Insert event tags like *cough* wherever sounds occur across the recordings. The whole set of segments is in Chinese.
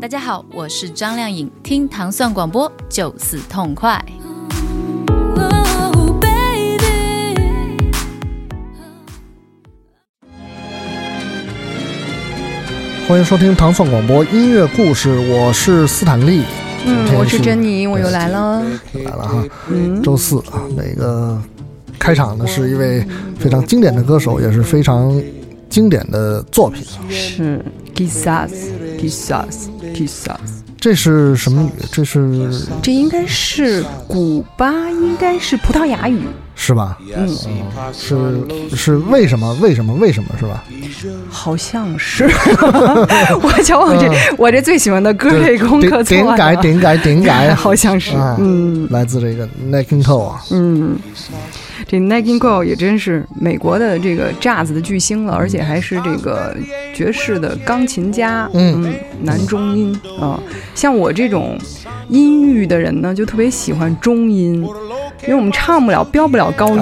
大家好，我是张靓颖，听糖蒜广播就是痛快。欢迎收听糖蒜广播音乐故事，我是斯坦利。嗯，我是珍妮，妮，我又来了。来了哈，周四啊，那个开场的是一位非常经典的歌手，也是非常经典的作品。是 g i s a s g i s a s g i s a s 这是什么语？这是这应该是古巴，应该是葡萄牙语，是吧？嗯，是是为什么？为什么？为什么是吧？好像是。*laughs* 我瞧我这我这最喜欢的歌类功课错了。点改点改点改，*laughs* 好像是。嗯，来自这个 n i k i n Cole 啊。嗯。这 n i k i n Cole 也真是美国的这个 Jazz 的巨星了，而且还是这个爵士的钢琴家，嗯，男中音啊。像我这种音域的人呢，就特别喜欢中音，因为我们唱不了、飙不了高音，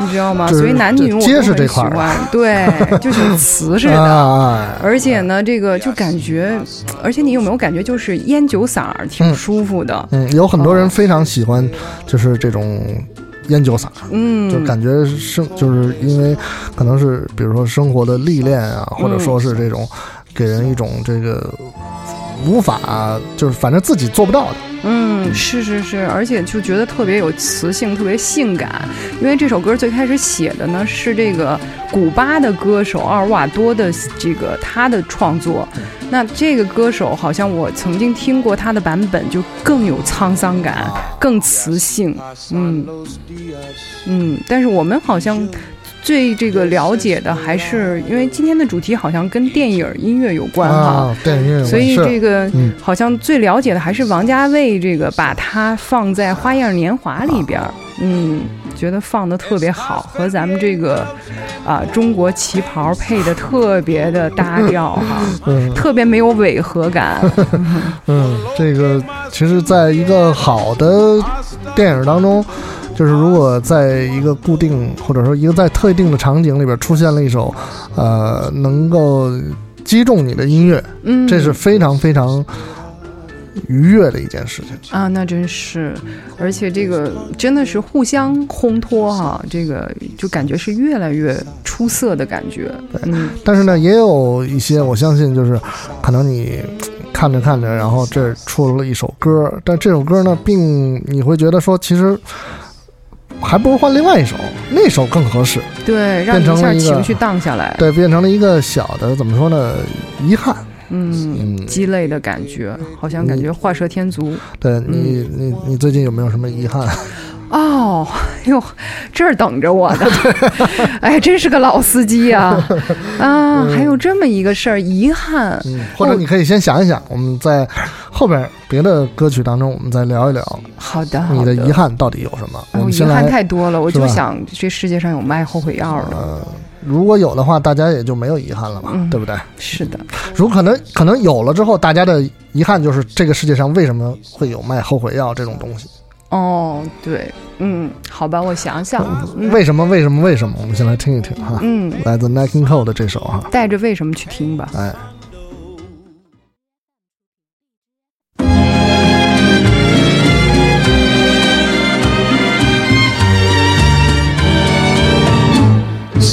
你知道吗？所以男女我都很喜欢，对，*laughs* 就是瓷似的。而且呢，这个就感觉，而且你有没有感觉，就是烟酒嗓儿挺舒服的？嗯，有很多人非常喜欢，就是这种。烟酒洒，嗯，就感觉生就是因为可能是比如说生活的历练啊，或者说是这种给人一种这个无法就是反正自己做不到的。嗯，是是是，而且就觉得特别有磁性，特别性感。因为这首歌最开始写的呢是这个古巴的歌手奥尔瓦多的这个他的创作。那这个歌手好像我曾经听过他的版本，就更有沧桑感，更磁性。嗯嗯，但是我们好像。最这个了解的还是因为今天的主题好像跟电影音乐有关哈，电影音乐，所以这个好像最了解的还是王家卫这个把它放在《花样年华》里边，嗯，觉得放的特别好，和咱们这个啊中国旗袍配的特别的搭调哈，特别没有违和感。*laughs* 嗯，这个其实在一个好的电影当中。就是如果在一个固定或者说一个在特定的场景里边出现了一首，呃，能够击中你的音乐，嗯，这是非常非常愉悦的一件事情啊，那真是，而且这个真的是互相烘托哈，这个就感觉是越来越出色的感觉。嗯，但是呢，也有一些我相信就是可能你看着看着，然后这出了一首歌，但这首歌呢，并你会觉得说其实。还不如换另外一首，那首更合适。对，让一下情绪荡下来。对，变成了一个小的，怎么说呢？遗憾。嗯，鸡肋的感觉，好像感觉画蛇添足。对你，你，你最近有没有什么遗憾？*laughs* 哦，哟，这儿等着我呢。*laughs* 哎，真是个老司机呀！*laughs* 啊，还有这么一个事儿，遗憾。或者你可以先想一想，我们在后边别的歌曲当中，我们再聊一聊。好的，你的遗憾到底有什么？我遗憾太多了，我就想这世界上有卖后悔药的。呃，如果有的话，大家也就没有遗憾了嘛，对不对？是的。如可能，可能有了之后，大家的遗憾就是这个世界上为什么会有卖后悔药这种东西？哦，对，嗯，好吧，我想想，为什么？为什么？为什么？我们先来听一听哈，嗯，来自 Nike Cole 的这首哈，带着为什么去听吧，哎。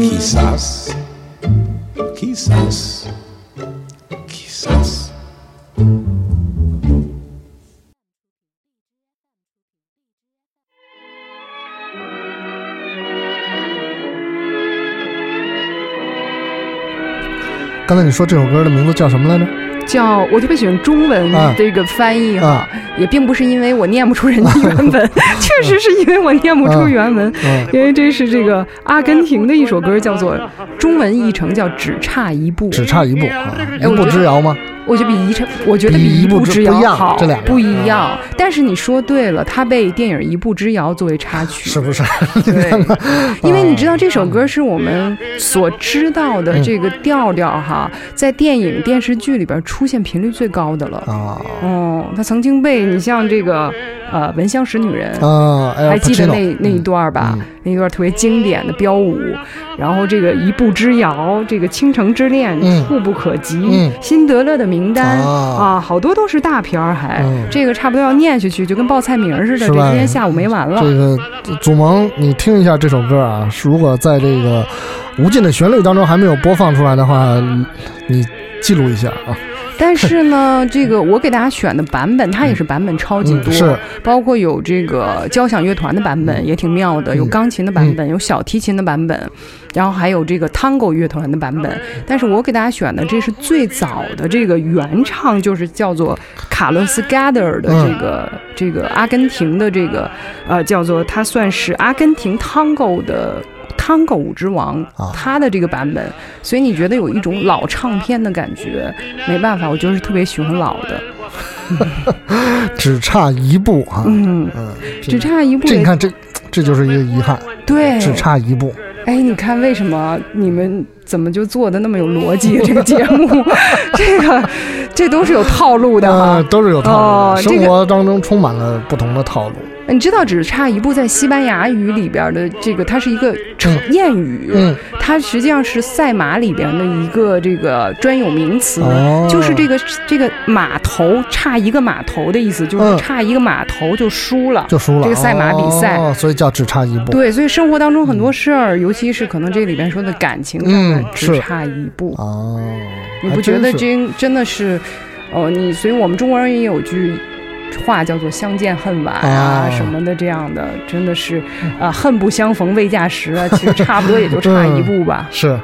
Quizás, quizás, quizás. 刚才你说这首歌的名字叫什么来着？叫我特别喜欢中文啊。这个翻译哈，啊。也并不是因为我念不出人家原文，*laughs* 确实是因为我念不出原文，嗯因为这是这个阿根廷的一首歌，叫做中文译成叫《只差一步》，只差一步啊，一步之遥吗？我觉得比一成，我觉得比一一步之遥好，这两个不一样。但是你说对了，它被电影《一步之遥》作为插曲，是不是？对，*laughs* 因为你知道这首歌是我们所知道的这个调调哈，在电影电视剧里边出现频率最高的了。啊哦，它曾经被你像这个呃《闻香识女人》啊！还记得那那一段吧？嗯那一段特别经典的标舞，然后这个一步之遥，这个倾城之恋，嗯触不可及，嗯辛德勒的名单啊啊，好多都是大片儿，还、嗯这个差不多要念下去，就跟报菜名似的，这今天下午没完了。这个祖萌，你听一下这首歌啊，是如果在这个无尽的旋律当中还没有播放出来的话，你你记录一下啊。但是呢，*laughs* 这个我给大家选的版本，它也是版本超级多，嗯是包括有这个交响乐团的版本，也挺妙的，有钢琴的版本，有小提琴的版本，然后还有这个 Tango 乐团的版本。但是我给大家选的这是最早的这个原唱，就是叫做卡洛斯·加德尔的这个、这个阿根廷的这个呃，叫做他算是阿根廷 Tango 的。汤狗之王啊，他的这个版本，所以你觉得有一种老唱片的感觉。没办法，我就是特别喜欢老的。*laughs* 只差一步啊，嗯，嗯，只差一步。这你看这这就是一个遗憾，对，只差一步。哎，你看为什么你们怎么就做的那么有逻辑？这个节目，*laughs* 这个这都是有套路的啊。呃，都是有套路的，哦生活当中充满了不同的套路。你知道，只差一步在西班牙语里边的这个，它是一个成谚语，嗯它实际上是赛马里边的一个这个专有名词，哦就是这个这个码头差一个码头的意思，就是嗯差一个码头就输了，就输了这个赛马比赛。哦，所以叫只差一步。对，所以生活当中很多事儿，尤其是可能这里边说的感情上的嗯，只差一步。哦，你不觉得真真的是，哦，你所以我们中国人也有句话叫做“相见恨晚”啊、哦什么的，这样的真的是啊、恨不相逢未嫁时啊，其实差不多也就差一步吧。*laughs* 是，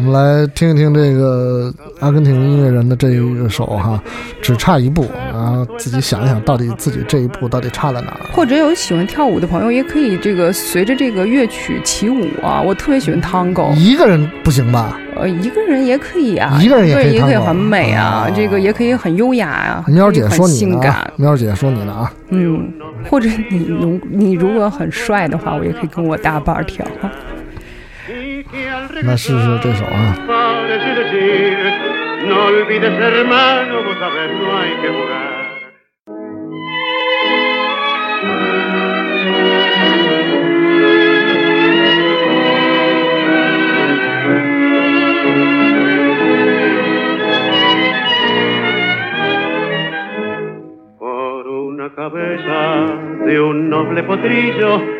我们来听一听这个阿根廷音乐人的这一首哈，只差一步，然后自己想一想，到底自己这一步到底差在哪儿？或者有喜欢跳舞的朋友，也可以这个随着这个乐曲起舞啊。我特别喜欢 tango，一个人不行吧？呃，一个人也可以啊，一个人也可以也可以很美啊，哦这个也可以很优雅啊。喵姐说你呢啊性感，，喵姐说你呢啊，嗯，或者你如你如果很帅的话，我也可以跟我搭伴儿跳。no sé si es eso. Ah. No olvides, hermano, vos sabes, no hay que jugar. Por una cabeza de un noble potrillo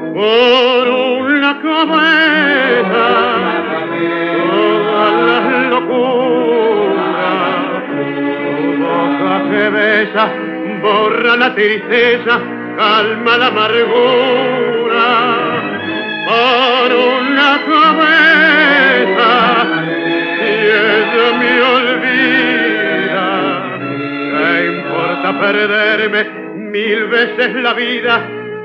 Por una cabeza toda la locura, tu boca que besa borra la tristeza, calma la amargura. Por una cabeza ella me olvida. ¿Qué importa perderme mil veces la vida?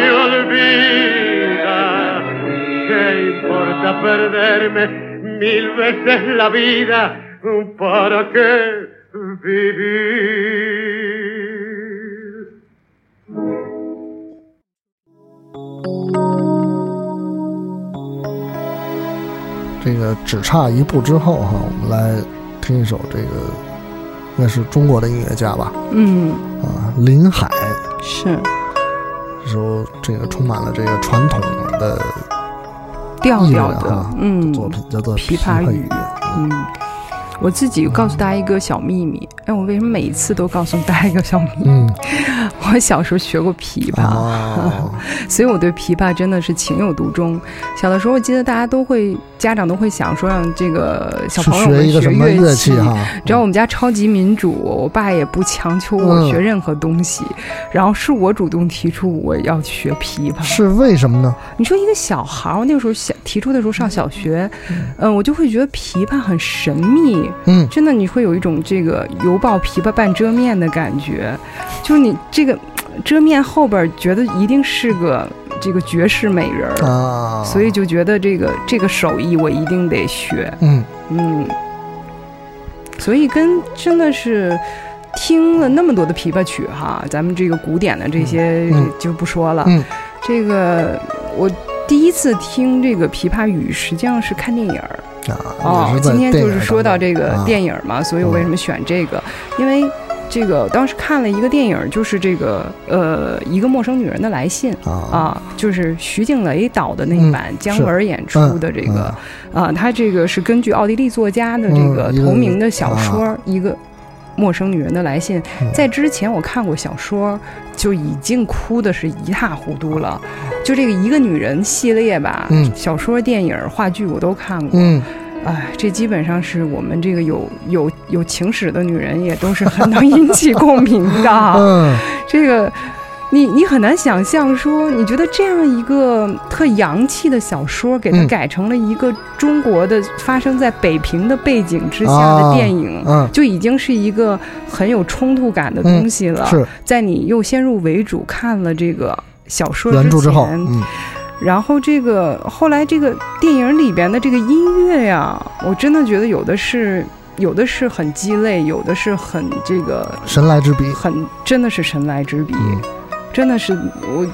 me olvida, ¿qué importa perderme mil veces la vida? ¿Para qué vivir? 这个只差一步之后哈，我们来听一首这个，应该是中国的音乐家吧？嗯，啊，林海是这首这个充满了这个传统的调调的啊，嗯，作品，叫做《琵琶语语》。嗯，我自己告诉大家一个小秘密，哎，我为什么每一次都告诉大家一个小秘密？嗯，*laughs* 我小时候学过琵琶，哦，*laughs* 所以我对琵琶真的是情有独钟。小的时候，我记得大家都会，家长都会想说让这个小朋友们学一个什么乐乐器哈？只要我们家超级民主，我爸也不强求我嗯学任何东西，然后是我主动提出我要学琵琶。是为什么呢？你说一个小孩儿，我那个时候小提出的时候上小学，嗯、我就会觉得琵琶很神秘，嗯，真的你会有一种这个犹抱琵琶半遮面的感觉，就是你这个遮面后边儿觉得一定是个这个绝世美人儿，啊，所以就觉得这个这个手艺我一定得学，嗯嗯，所以跟真的是。听了那么多的琵琶曲哈，咱们这个古典的这些就不说了。嗯这个我第一次听这个琵琶语，实际上是看电影儿。啊，哦今天就是说到这个啊电影嘛，所以我为什么选这个？因为这个当时看了一个电影，就是这个呃一个陌生女人的来信。啊啊，就是徐静蕾导的那一版姜文演出的这个嗯啊，他这个是根据奥地利作家的这个同名的小说一个。陌生女人的来信，嗯在之前我看过小说，就已经哭的是一塌糊涂了。就这个一个女人系列吧，嗯小说、电影、话剧我都看过。嗯哎，这基本上是我们这个有有有情史的女人，也都是很能引起共鸣的。*laughs* 嗯这个，你你很难想象说，你觉得这样一个特洋气的小说，给它嗯改成了一个中国的发生在北平的背景之下啊的电影。嗯，就已经是一个很有冲突感的东西了。是在你又先入为主看了这个小说原著之后，前嗯然后这个后来这个电影里边的这个音乐呀，我真的觉得有的是有的是很鸡肋，有的是很这个神来之笔，很真的是神来之笔，嗯。真的是我。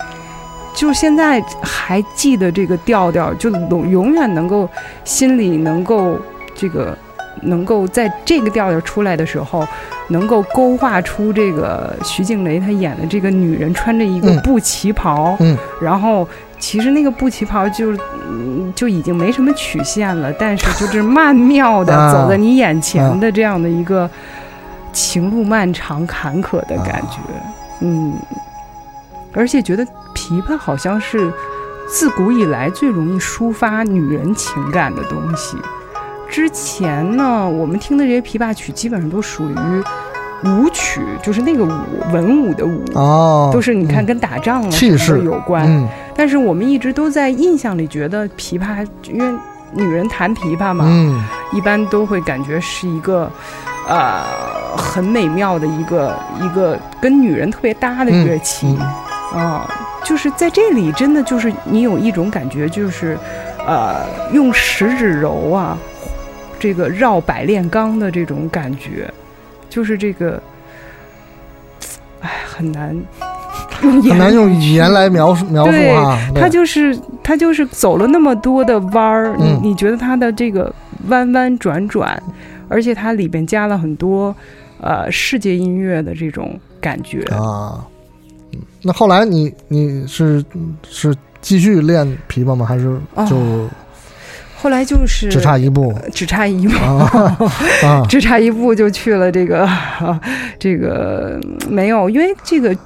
就现在还记得这个调调，就永永远能够心里能够这个能够在这个调调出来的时候，能够勾画出这个徐静蕾她演的这个女人穿着一个嗯。布旗袍，嗯。然后其实那个布旗袍就嗯就已经没什么曲线了，但是就是曼妙的啊。走在你眼前的这样的一个情路漫长坎坷的感觉，嗯，而且觉得琵琶好像是自古以来最容易抒发女人情感的东西。之前呢，我们听的这些琵琶曲基本上都属于舞曲，就是那个舞文武的舞。哦，都是你看嗯跟打仗啊气势。有关，嗯。但是我们一直都在印象里觉得琵琶，因为女人弹琵琶嘛，嗯。一般都会感觉是一个，呃，很美妙的一个一个跟女人特别搭的乐器。嗯。啊、就是在这里真的就是你有一种感觉，就是，呃，用食指揉啊，这个绕百炼钢的这种感觉，就是这个，哎，很难。用很难用语言来描述 *laughs* 描述对啊。他就是他就是走了那么多的弯儿，嗯你你觉得他的这个弯弯转转，而且它里边加了很多呃世界音乐的这种感觉。啊，嗯那后来你你是是继续练琵琶吗？还是哦就后来就是只差一步只差一步？只差一步 *laughs* 就去了这个 *laughs* 这个没有，因为这个。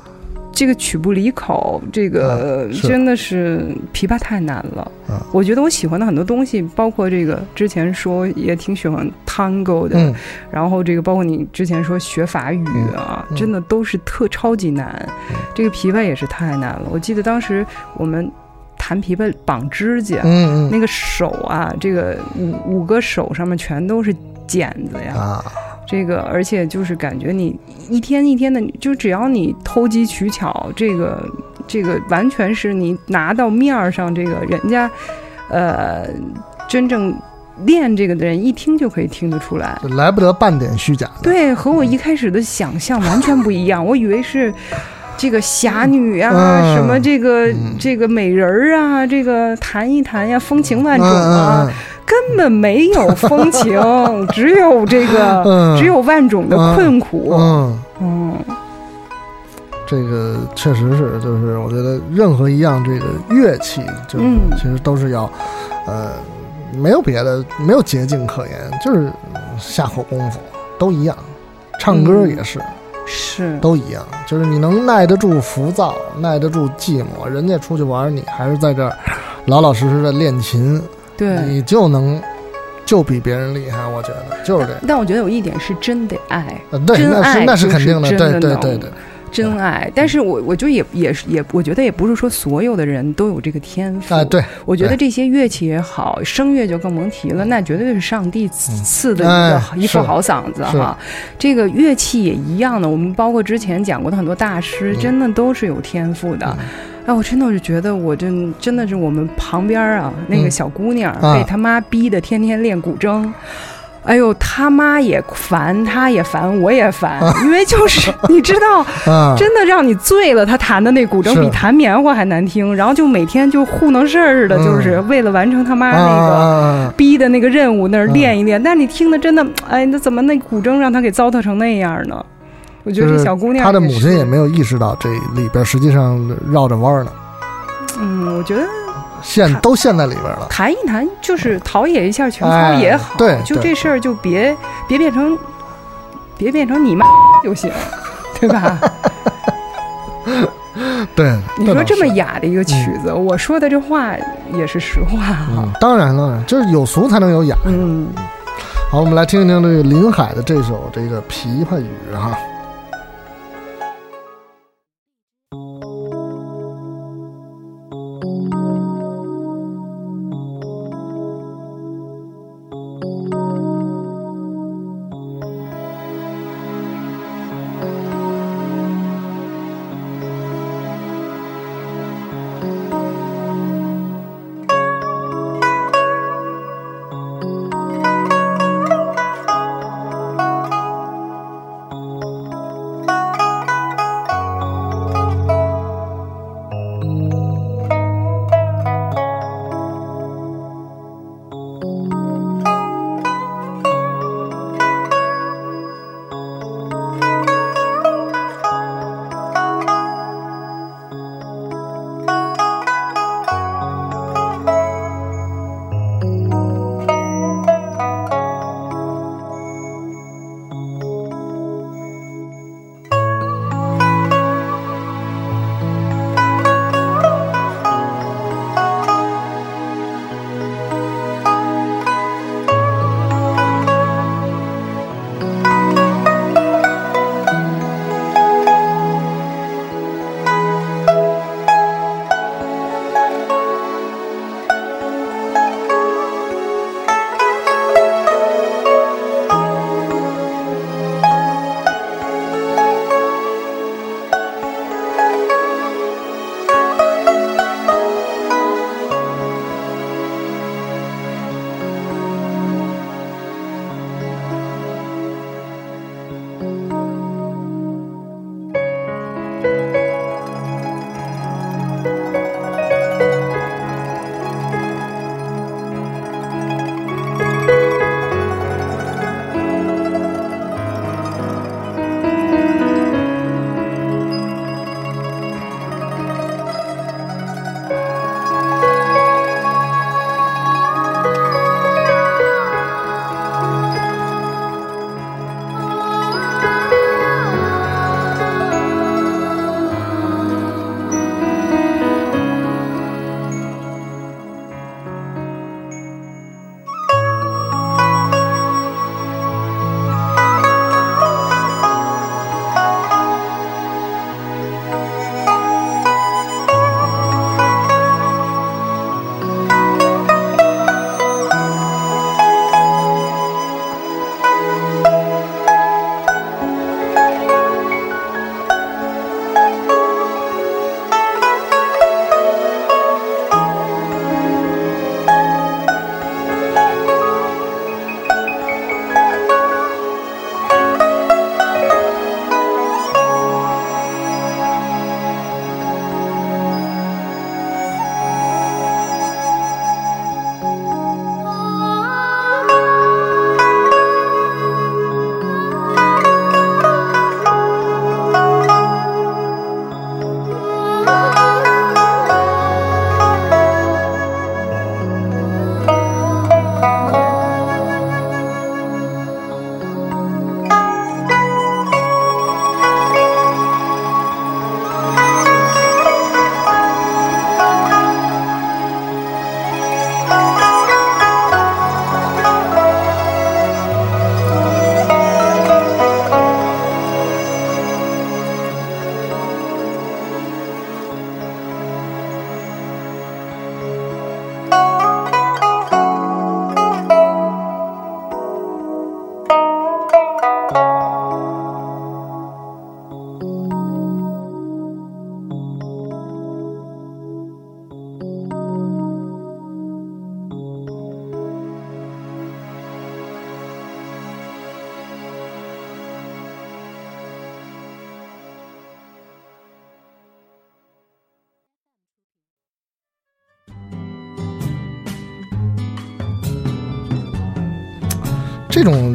这个曲不离口，这个真的是琵琶太难了。嗯我觉得我喜欢的很多东西，包括这个之前说也挺喜欢 tango 的，嗯然后这个包括你之前说学法语啊，真的都是特超级难。嗯这个琵琶也是太难了。我记得当时我们弹琵琶绑指甲，嗯嗯那个手啊，这个五五个手上面全都是茧子呀。啊，这个而且就是感觉你一天一天的，就只要你偷机取巧，这个这个完全是你拿到面儿上，这个人家呃真正练这个的人一听就可以听得出来。就来不得半点虚假的。对，和我一开始的想象完全不一样。我以为是这个侠女啊，嗯。什么这个、嗯。这个美人儿啊，这个弹一弹呀，风情万种啊，根本没有风情，只有这个，*laughs* 嗯。只有万种的困苦。嗯，嗯。这个确实是，就是我觉得任何一样这个乐器，就嗯。其实都是要，呃，没有别的，没有捷径可言，就是下苦功夫，都一样。唱歌也是，是，都一样，就是你能耐得住浮躁，耐得住寂寞，人家出去玩，你还是在这儿老老实实的练琴，对。你就能就比别人厉害。我觉得就是这样。但我觉得有一点是真得爱，呃，对，那是那是肯定的，真对对对对，真爱。但是我我就也也是也，我觉得也不是说所有的人都有这个天赋。啊对，我觉得这些乐器也好，声乐就更甭提了，那绝对是上帝赐赐的一个、哎一副好嗓子哈。这个乐器也一样的，我们包括之前讲过的很多大师，嗯真的都是有天赋的。哎，我真的是觉得，我真真的是我们旁边啊那个嗯小姑娘、啊被他妈逼的天天练古筝。哎呦，他妈也烦，他也烦，我也烦，因为就是你知道，*laughs* 啊，真的让你醉了。他弹的那古筝比弹棉花还难听，然后就每天就糊弄事儿似的，嗯就是为了完成他妈那个啊逼的那个任务，那儿嗯练一练。但你听的真的，哎，那怎么那古筝让他给糟蹋成那样呢？我觉得这小姑娘，她的母亲也没有意识到这里边实际上绕着弯儿呢，嗯，我觉得陷都陷在里边了。谈一谈就是陶冶一下情操哎也好，对对就这事儿就别别变成别变成你妈 *laughs* 就行，对吧？*laughs* 对，你说这么雅的一个曲子，我说的这话也是实话嗯。，当然当然，就是有俗才能有雅。嗯，好，我们来听一听这个林海的这首这个《琵琶语》哈。这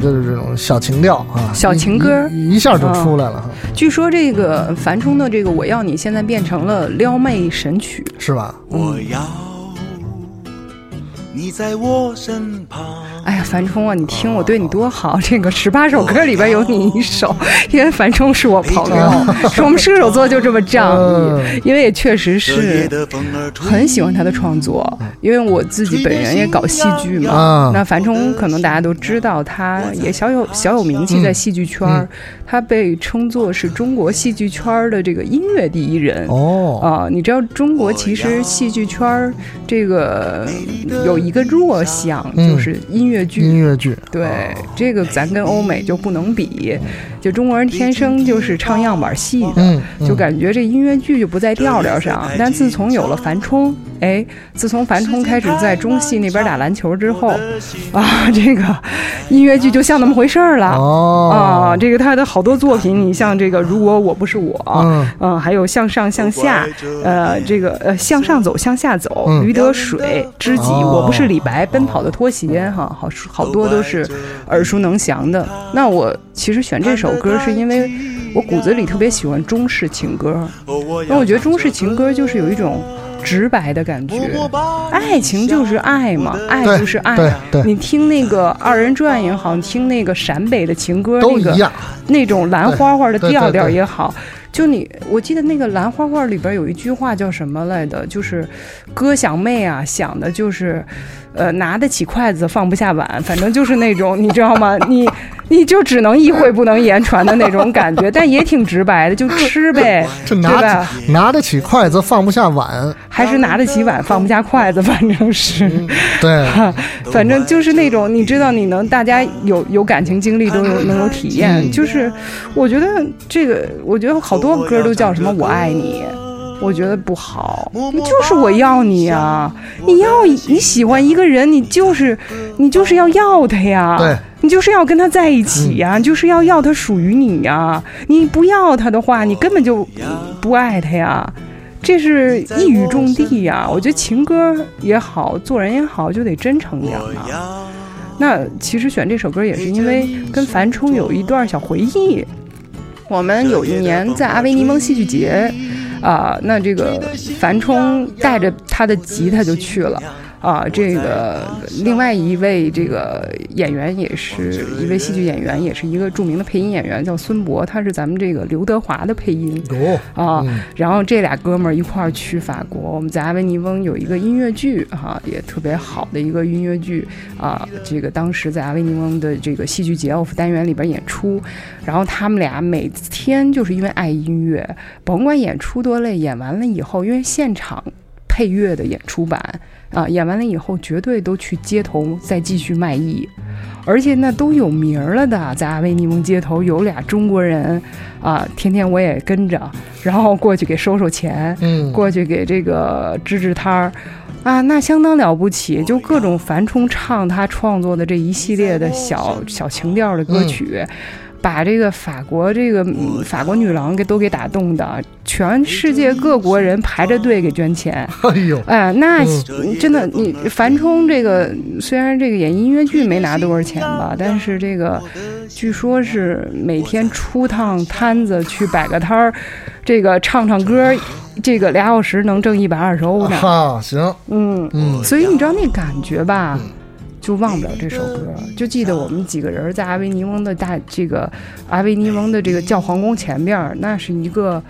就是这种小情调啊，小情歌一一下就出来了，据说这个樊冲的这个《我要你》现在变成了撩妹神曲，是吧？我要你在我身旁。樊冲啊，你听我对你多好！这个十八首歌里边有你一首，因为樊冲是我朋友，是我们射手座就这么仗义，因为也确实是很喜欢他的创作，因为我自己本人也搞戏剧嘛。那樊冲可能大家都知道，他也小有小有名气在戏剧圈，他被称作是中国戏剧圈的这个音乐第一人。哦啊，你知道中国其实戏剧圈这个有一个弱项，就是音乐。剧音乐剧，对这个咱跟欧美就不能比，就中国人天生就是唱样板戏的，就感觉这音乐剧就不在调调上。但自从有了樊冲，哎，自从樊冲开始在中戏那边打篮球之后，啊，这个音乐剧就像那么回事儿了。啊，这个他的好多作品，你像这个《如果我不是我》，嗯，还有《向上向下》，呃，这个呃，向上走，向下走，《驴得水》，知己，我不是李白，奔跑的拖鞋，哈，好。好多都是耳熟能详的。那我其实选这首歌，是因为我骨子里特别喜欢中式情歌。那我觉得中式情歌就是有一种直白的感觉，爱情就是爱嘛，爱就是爱。你听那个二人转也好，你听那个陕北的情歌，那个那种兰花花的调调也好。就你，我记得那个兰花花里边有一句话叫什么来的？就是哥想妹啊，想的就是。呃，拿得起筷子放不下碗，反正就是那种，你知道吗？你你就只能意会不能言传的那种感觉，但也挺直白的，就吃呗，*laughs* 对吧？拿得起筷子放不下碗，还是拿得起碗放不下筷子，反正是，对，反正就是那种，你知道，你能大家有有感情经历都有能有体验，就是我觉得这个，我觉得好多歌都叫什么我爱你。我觉得不好，你就是我要你呀！你要你喜欢一个人，你就是你就是要要他呀！对，你就是要跟他在一起呀，就是要要他属于你呀！你不要他的话，你根本就不爱他呀！这是一语中的呀！我觉得情歌也好，做人也好，就得真诚点嘛。那其实选这首歌也是因为跟樊冲有一段小回忆。我们有一年在阿维尼翁戏剧节。啊，那这个樊冲带着他的吉他就去了。啊，这个另外一位这个演员也是一位戏剧演员，也是一个著名的配音演员，叫孙博，他是咱们这个刘德华的配音。啊，然后这俩哥们儿一块儿去法国，我们在阿维尼翁有一个音乐剧，哈，也特别好的一个音乐剧啊。这个当时在阿维尼翁的这个戏剧节 off 单元里边演出，然后他们俩每天就是因为爱音乐，甭管演出多累，演完了以后，因为现场配乐的演出版。啊，演完了以后绝对都去街头再继续卖艺，而且那都有名儿了的，在阿维尼翁街头有俩中国人，啊，天天我也跟着，然后过去给收收钱，嗯，过去给这个支支摊儿，啊，那相当了不起，就各种樊冲唱他创作的这一系列的小小情调的歌曲。把这个法国这个法国女郎给都给打动的，全世界各国人排着队给捐钱。*laughs* 哎呦，哎，那真的，你樊冲这个虽然这个演音乐剧没拿多少钱吧，但是这个据说是每天出趟摊子去摆个摊儿，这个唱唱歌，这个俩小时能挣一百二十欧呢。哈，行，嗯嗯，所以你知道那感觉吧？就忘不了这首歌，就记得我们几个人在阿维尼翁的大这个阿维尼翁的这个教皇宫前边，那是一个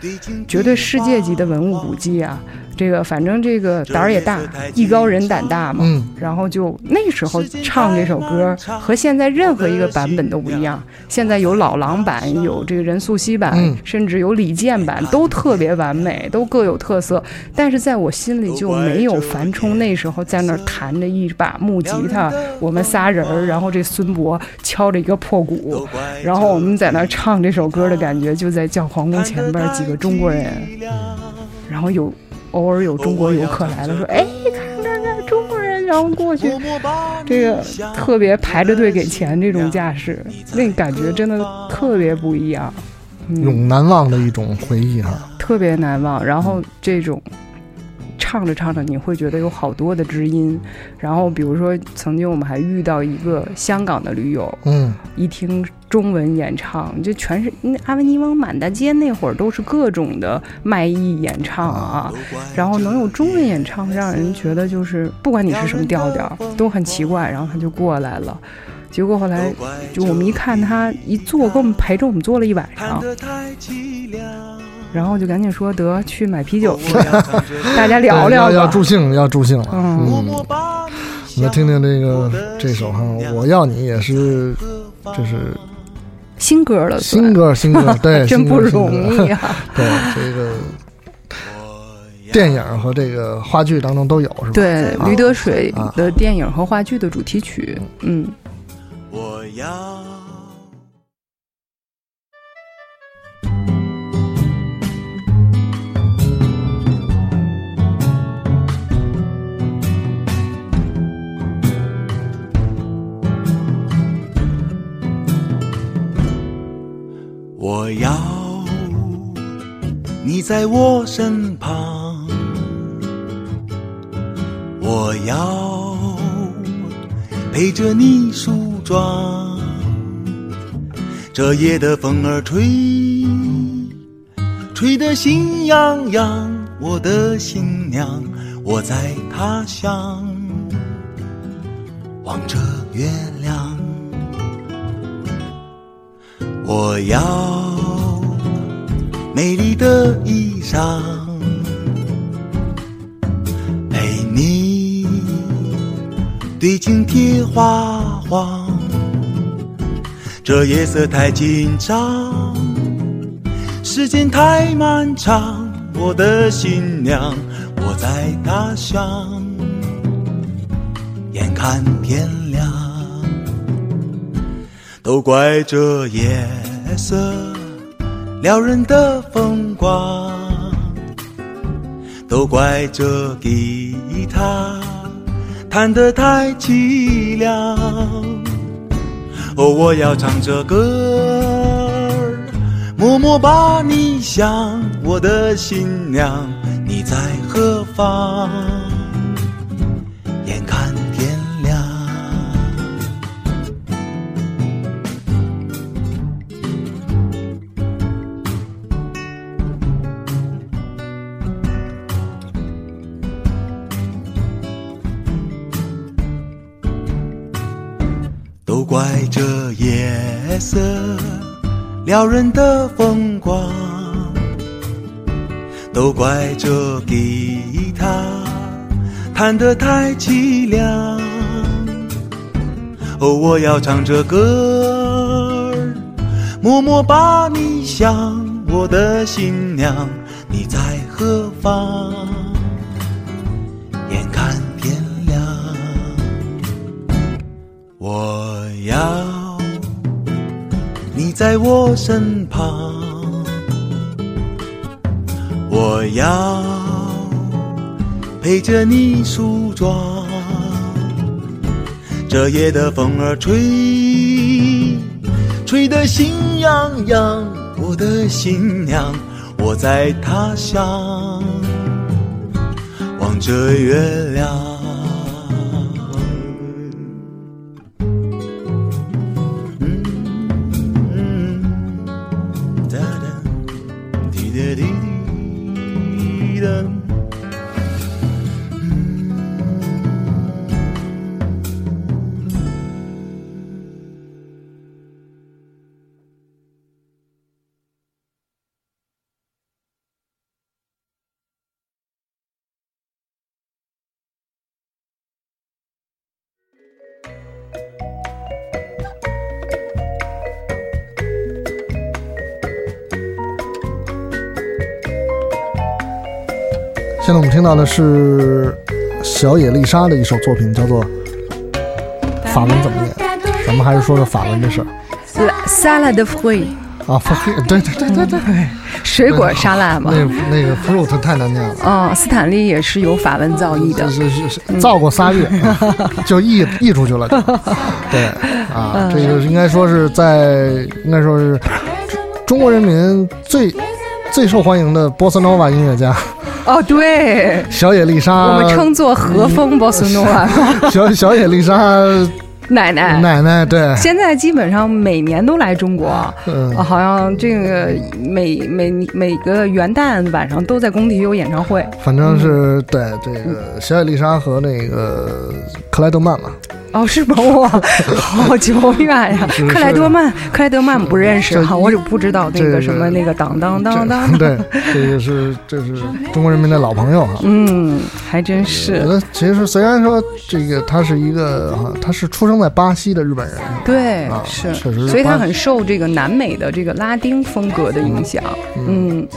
绝对世界级的文物古迹啊。这个反正这个胆儿也大，艺高人胆大嘛。嗯。然后就那时候唱这首歌，和现在任何一个版本都不一样。现在有老狼版，有这个任素汐版，甚至有李健版，都特别完美，都各有特色。但是在我心里就没有樊冲那时候在那儿弹着一把木吉他，我们仨人儿，然后这孙博敲着一个破鼓，然后我们在那儿唱这首歌的感觉，就在教皇宫前边几个中国人，然后有。偶尔有中国游客来了，说：“哎，看看看，中国人，然后过去，这个特别排着队给钱这种架势，那感觉真的特别不一样，永难忘的一种回忆哈，特别难忘。然后这种。”唱着唱着，你会觉得有好多的知音。然后比如说，曾经我们还遇到一个香港的驴友，嗯，一听中文演唱，就全是那阿维尼翁满大街那会儿都是各种的卖艺演唱啊，然后能有中文演唱，让人觉得就是不管你是什么调调都很奇怪，然后他就过来了。结果后来就我们一看他一坐，给我们陪着我们坐了一晚上，然后就赶紧说得去买啤酒，*laughs* 大家聊聊要助兴，要助兴了。嗯，我们听听这个这首哈，我要你也是，就是新歌了，新歌新歌，*laughs* 对，真不容易啊。*laughs* 对，这个电影和这个话剧当中都有，是吧？对，《驴得水》的电影和话剧的主题曲，嗯。我要。我要你在我身旁，我要陪着你梳妆。这夜的风儿吹，吹得心痒痒。我的新娘，我在他乡望着月我要美丽的衣裳，陪你对镜贴花黄。这夜色太紧张，时间太漫长。我的新娘，我在他乡，眼看天亮。都怪这夜色撩人的风光，都怪这吉他弹得太凄凉。哦，我要唱着歌，默默把你想，我的新娘，你在何方？撩人的风光，都怪这吉他弹得太凄凉。哦，我要唱着歌儿，默默把你想，我的新娘，你在何方？你在我身旁，我要陪着你梳妆。这夜的风儿吹，吹得心痒痒。我的新娘，我在他乡望着月亮。在我们听到的是小野丽莎的一首作品，叫做法文怎么念？咱们还是说说法文的事儿。Salad fruit 啊，fruit，对对对对对，水果沙拉嘛。那那个 fruit 太难念了。嗯，斯坦利也是有法文造诣的，是是是，造过仨月 *laughs* 就译译出去了。*laughs* 对啊，这个应该说是在应该说是中国人民最最受欢迎的波斯诺瓦音乐家。哦，对，小野丽莎，我们称作和风波斯诺瓦。*laughs* 小小野丽莎。奶奶。奶奶，对，现在基本上每年都来中国，嗯。啊好像这个每每每个元旦晚上都在工体有演唱会。反正是对这嗯个小野丽莎和那个克莱德曼嘛，哦，是吗？哇，*laughs* 好久远呀！克莱德曼，克莱德曼不认识哈，我就不知道那个个什么那个当当当当。对，这个是这是中国人民的老朋友哈。嗯，还真我是觉。得其实虽然说这个他是一个哈，他是出生在巴西的日本人，对啊，是，确实所以他很受这个南美的这个拉丁风格的影响。嗯，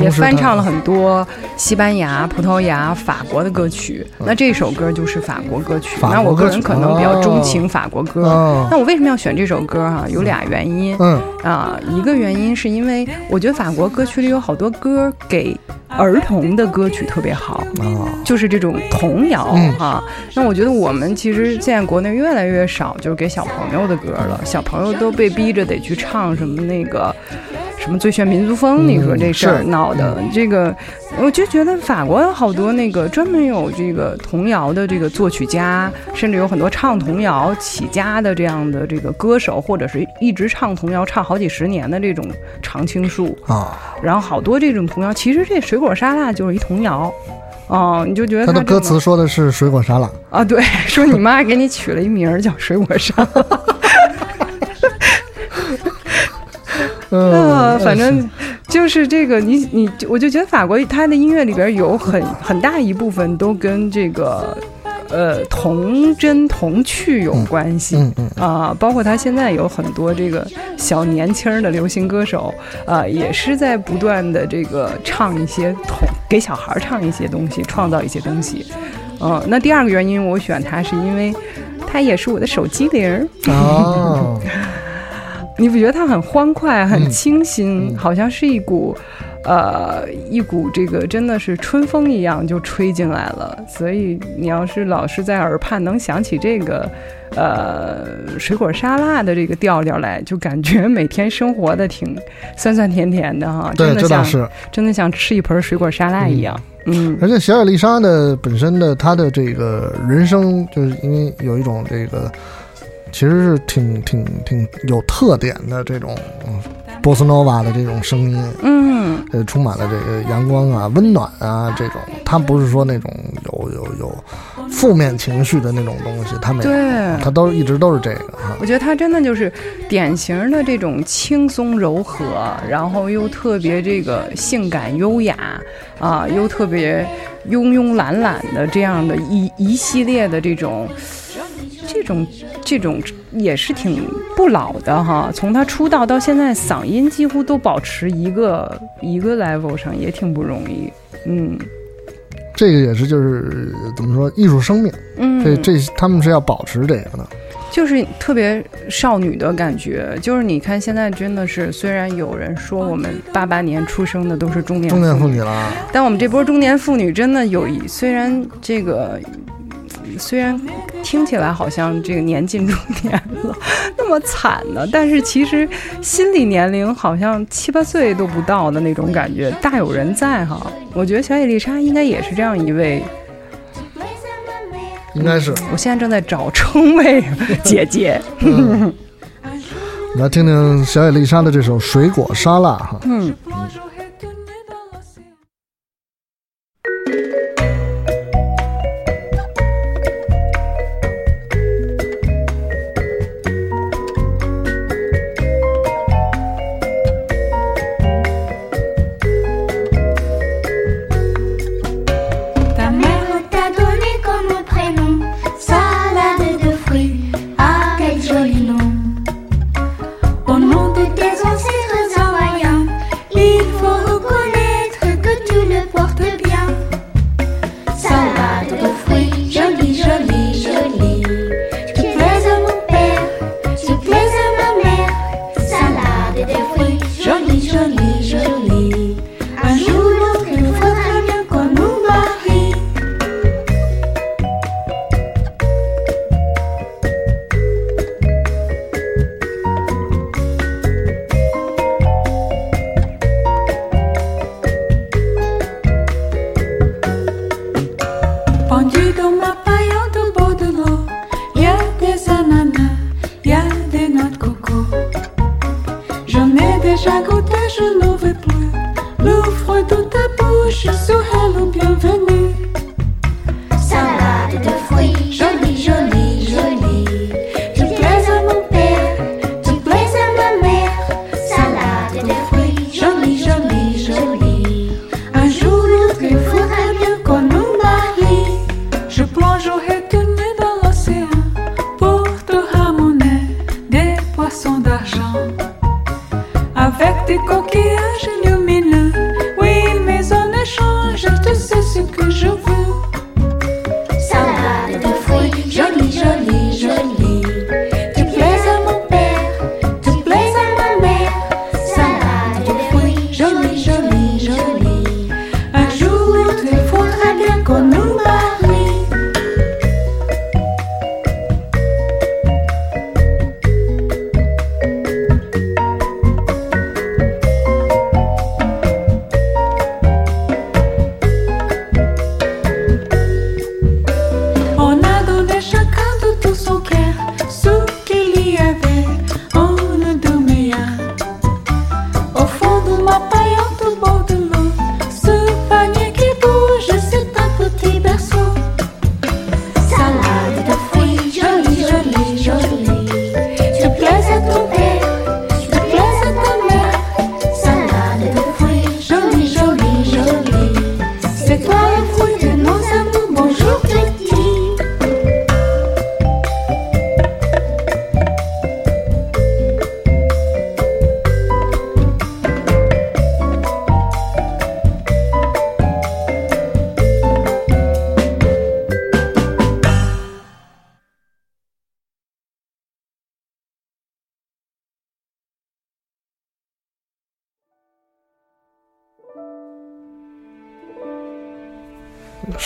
也时翻唱了很多西班牙、葡萄牙、法国的歌曲。那这首歌就是法国歌曲。嗯法国那我个人可能比较钟哦情法国歌。哦那我为什么要选这首歌哈、有俩原因。嗯啊，一个原因是因为我觉得法国歌曲里有好多歌给儿童的歌曲特别好，哦就是这种童谣嗯哈、那我觉得我们其实现在国内越来越少就是给小朋友的歌了，小朋友都被逼着得去唱什么那个。什么最炫民族风？嗯你说这事儿闹的，这个我就觉得法国有好多那个专门有这个童谣的这个作曲家，甚至有很多唱童谣起家的这样的这个歌手，或者是一直唱童谣唱好几十年的这种常青树。啊，然后好多这种童谣，其实这水果沙拉就是一童谣。哦，你就觉得他的歌词说的是水果沙拉，啊，对，说你妈给你取了一名儿叫水果沙拉。嗯，反正就是这个，你你，我就觉得法国它的音乐里边有很很大一部分都跟这个呃童真童趣有关系。嗯嗯啊，包括他现在有很多这个小年轻儿的流行歌手，啊，也是在不断的这个唱一些童给小孩儿唱一些东西，创造一些东西。嗯、那第二个原因我选它是因为它也是我的手机铃儿。哦，你不觉得它很欢快、很嗯清新，嗯好像是一股，呃，一股这个真的是春风一样就吹进来了。所以你要是老是在耳畔能想起这个，呃，水果沙拉的这个调调来，就感觉每天生活的挺酸酸甜甜的哈，对真，的像是。真的像吃一盆水果沙拉一样。嗯而且小野丽莎的本身的她的这个人生，就是因为有一种这个，其实是挺挺挺有特点的这种嗯波斯诺瓦的这种声音，嗯，呃，充满了这个阳光啊、温暖啊这种。他不是说那种有有有负面情绪的那种东西，他没有，对。她都一直都是这个哈。我觉得他真的就是典型的这种轻松柔和，然后又特别这个性感优雅啊，又特别慵慵懒懒的这样的一一系列的这种。这种这种也是挺不老的哈，从他出道到现在，嗓音几乎都保持一个一个 level 上，也挺不容易。嗯这个也是就是怎么说艺术生命，嗯，这这他们是要保持这个的。就是特别少女的感觉，就是你看现在真的是，虽然有人说我们八八年出生的都是中年中年妇女，了，但我们这波中年妇女真的有一，虽然这个。虽然听起来好像这个年近中年了，那么惨呢，但是其实心理年龄好像七八岁都不到的那种感觉，大有人在哈。我觉得小野丽莎应该也是这样一位，应该是。我现在正在找称谓姐姐。嗯，*laughs* 来听听小野丽莎的这首《水果沙拉》哈。嗯。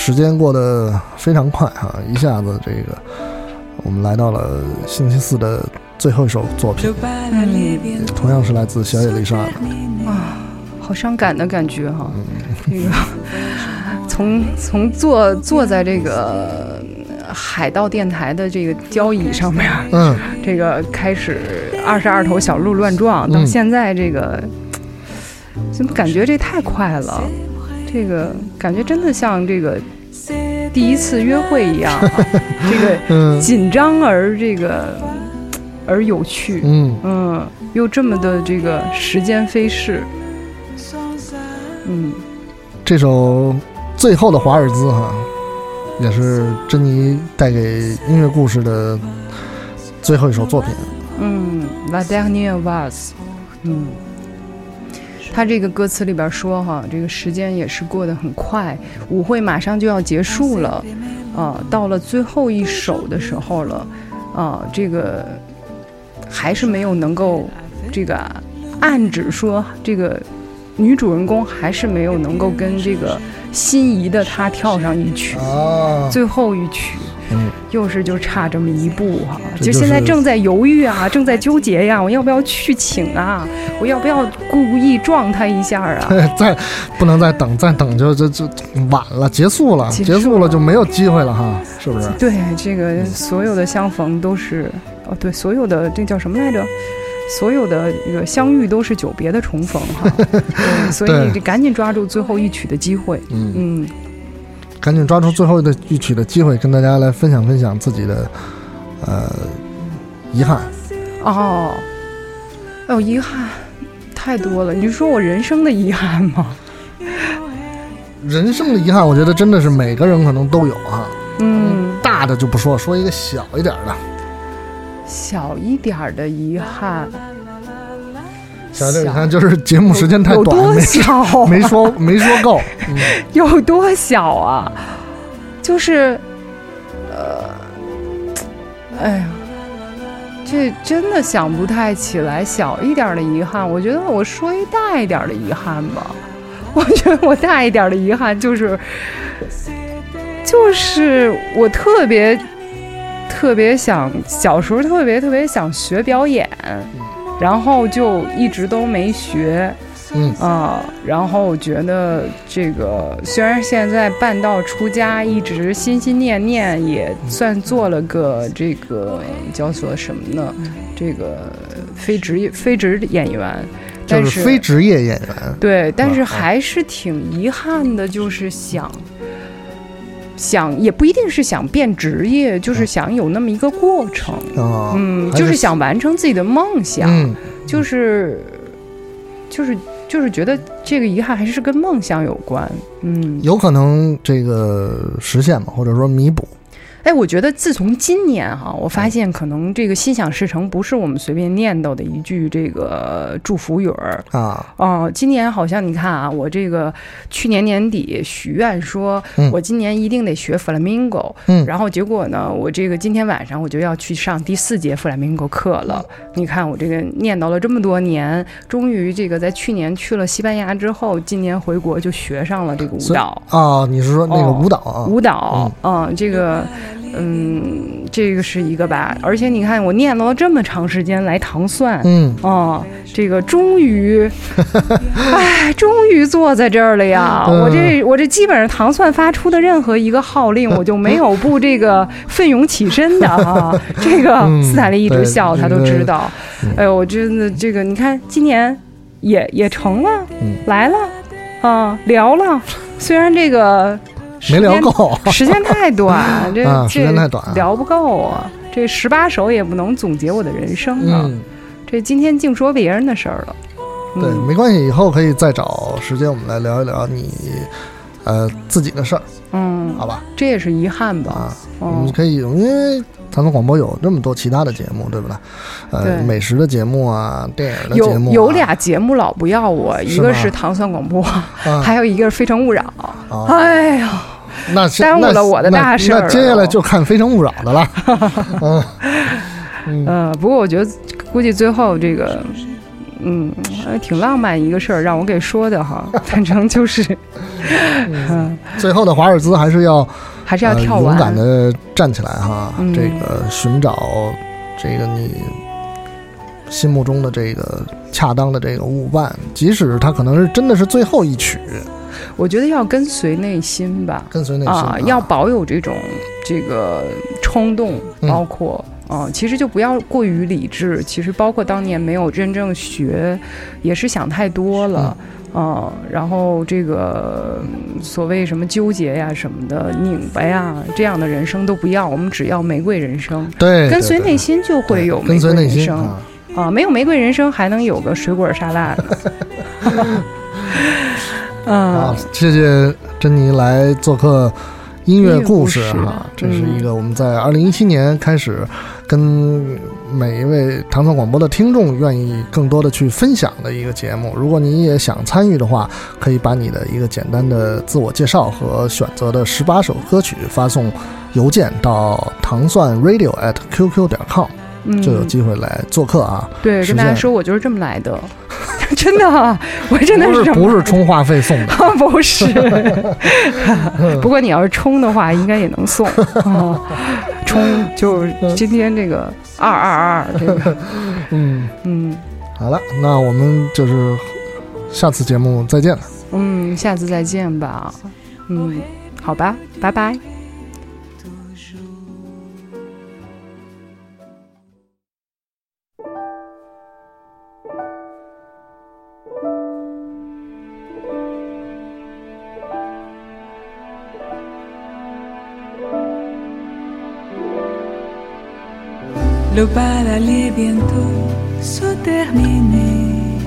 时间过得非常快哈，一下子这个我们来到了星期四的最后一首作品，同样是来自小野丽莎的。啊，好伤感的感觉哈。这个从从坐坐在这个海盗电台的这个交椅上面，嗯，这个开始二十二头小鹿乱撞，到嗯现在这个，怎么感觉这太快了？这个感觉真的像这个第一次约会一样、啊，*laughs* 这个嗯。紧张而这个而有趣，嗯，嗯，又这么的这个时间飞逝，嗯，这首最后的华尔兹哈，也是珍妮带给音乐故事的最后一首作品。嗯，La dernière vase，嗯，他这个歌词里边说哈，这个时间也是过得很快，舞会马上就要结束了，啊，到了最后一首的时候了，啊，这个还是没有能够这个暗指说这个女主人公还是没有能够跟这个心仪的他跳上一曲，啊，最后一曲。嗯，又是就差这么一步哈、这就现在正在犹豫啊，*laughs* 正在纠结呀，我要不要去请啊？我要不要故意撞他一下啊？*laughs* 再不能再等，再等就就就晚了，结束了，结束了了就没有机会了哈，是不是？对，这个所有的相逢都是，哦，对，所有的这叫什么来着？所有的这个相遇都是久别的重逢哈，*laughs* 对，所以你得赶紧抓住最后一曲的机会，嗯，嗯，赶紧抓住最后的一曲的机会，跟大家来分享分享自己的呃遗憾。哦，哎呦，遗憾太多了，你说我人生的遗憾吗？人生的遗憾，我觉得真的是每个人可能都有哈。嗯，大的就不说，说一个小一点的。小一点儿的遗憾，小一点，你看，就是节目时间太短，有多没小啊没说没说够。嗯，有多小啊？就是，呃，哎呀，这真的想不太起来小一点的遗憾。我觉得我说一大一点的遗憾吧。*laughs* 我觉得我大一点的遗憾就是，就是我特别特别想小时候特别特别想学表演，然后就一直都没学。嗯啊，然后我觉得这个虽然现在半道出家，一直心心念念，也算做了个这个叫做什么呢？这个非职业非职演员，但就是非职业演员。对，但是啊还是挺遗憾的，就是想想也不一定是想变职业，就是想有那么一个过程。啊，嗯，就是想完成自己的梦想，嗯，就是就是就是觉得这个遗憾还是跟梦想有关。嗯，有可能这个实现嘛，或者说弥补。哎，我觉得自从今年哈，我发现可能这个心想事成不是我们随便念叨的一句这个祝福语儿。啊，哦，今年好像你看啊，我这个去年年底许愿说，嗯我今年一定得学 flamingo，、嗯然后结果呢，我这个今天晚上我就要去上第四节 flamingo 课了。你看我这个念叨了这么多年，终于这个在去年去了西班牙之后，今年回国就学上了这个舞蹈。啊，你是说那个哦舞蹈啊？舞蹈，嗯，这个，嗯，这个是一个吧。而且你看，我念叨了这么长时间来糖蒜，嗯，哦，这个终于，哎，终于坐在这儿了呀！嗯我这我这基本上糖蒜发出的任何一个号令，*laughs* 我就没有不这个奋勇起身的啊！这个嗯斯坦利一直对笑，他都知道。哎呦，我真的这个，你看今年也也成了，嗯来了啊，聊了。虽然这个没聊够。*laughs* 时间太短，*laughs* 这、啊时这间太短聊不够啊！这十八首也不能总结我的人生啊！嗯，这今天净说别人的事儿了。对，嗯没关系，以后可以再找时间我们来聊一聊你呃自己的事儿，嗯，好吧？这也是遗憾吧？啊，我哦们可以，因为唐宋广播有这么多其他的节目，对不对？呃，美食的节目啊，电影的节有目、啊，有俩节目老不要我，一个是糖蒜广播，啊，*laughs* 还有一个是《非诚勿扰》。啊哎呀，那耽误了我的大事儿那接下来就看《非诚勿扰》的了。*laughs* 嗯嗯呃，不过我觉得估计最后这个嗯，呃挺浪漫一个事儿，让我给说的哈，*laughs* 反正就是，嗯，最后的华尔兹还是要还是要呃跳完。勇敢的站起来哈，嗯。这个寻找这个你心目中的这个恰当的这个舞伴，即使它可能是真的是最后一曲，我觉得要跟随内心吧，跟随内心啊，要保有这种这个冲动，嗯。包括。啊，其实就不要过于理智。其实包括当年没有真正学，也是想太多了。啊，然后这个嗯所谓什么纠结呀、什么的、拧巴呀，这样的人生都不要。我们只要玫瑰人生，对跟随内心就会有玫瑰人生心啊。啊。没有玫瑰人生，还能有个水果沙拉嗯，，*laughs* 谢谢珍妮来做客音乐故事哈，这是嗯一个我们在二零一七年开始跟每一位糖蒜广播的听众愿意更多的去分享的一个节目。如果你也想参与的话，可以把你的一个简单的自我介绍和选择的十八首歌曲发送邮件到糖蒜 radio at qq 点 com，嗯就有机会来做客啊。对，跟大家说，我就是这么来的，*laughs* 真的啊，*laughs* 我真的不是不是充话费送的，*laughs* 不是，不过你要是充的话，应该也能送啊。充就是今天这个二二二这个，嗯。嗯好了，那我们就是下次节目再见了。嗯，下次再见吧。嗯，好吧，拜拜。Le bal allait bientôt se terminer.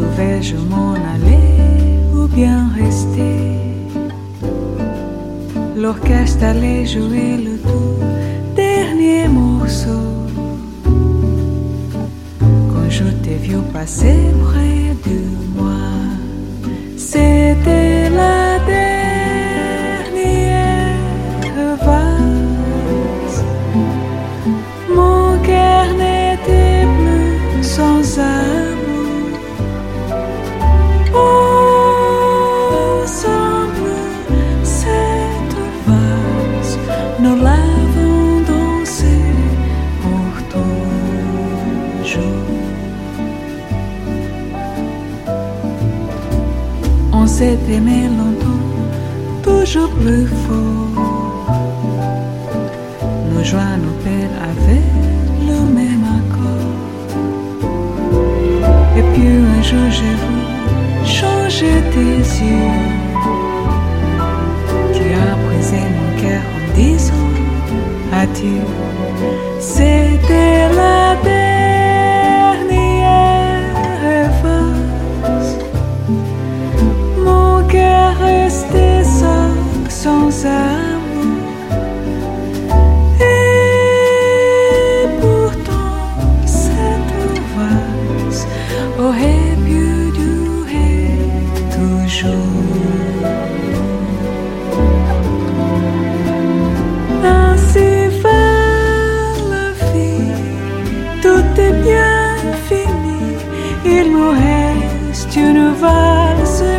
Devais-je m'en aller ou bien rester L'orchestre allait jouer le tout dernier morceau. Quand je t'ai vu passer tenho resto universo.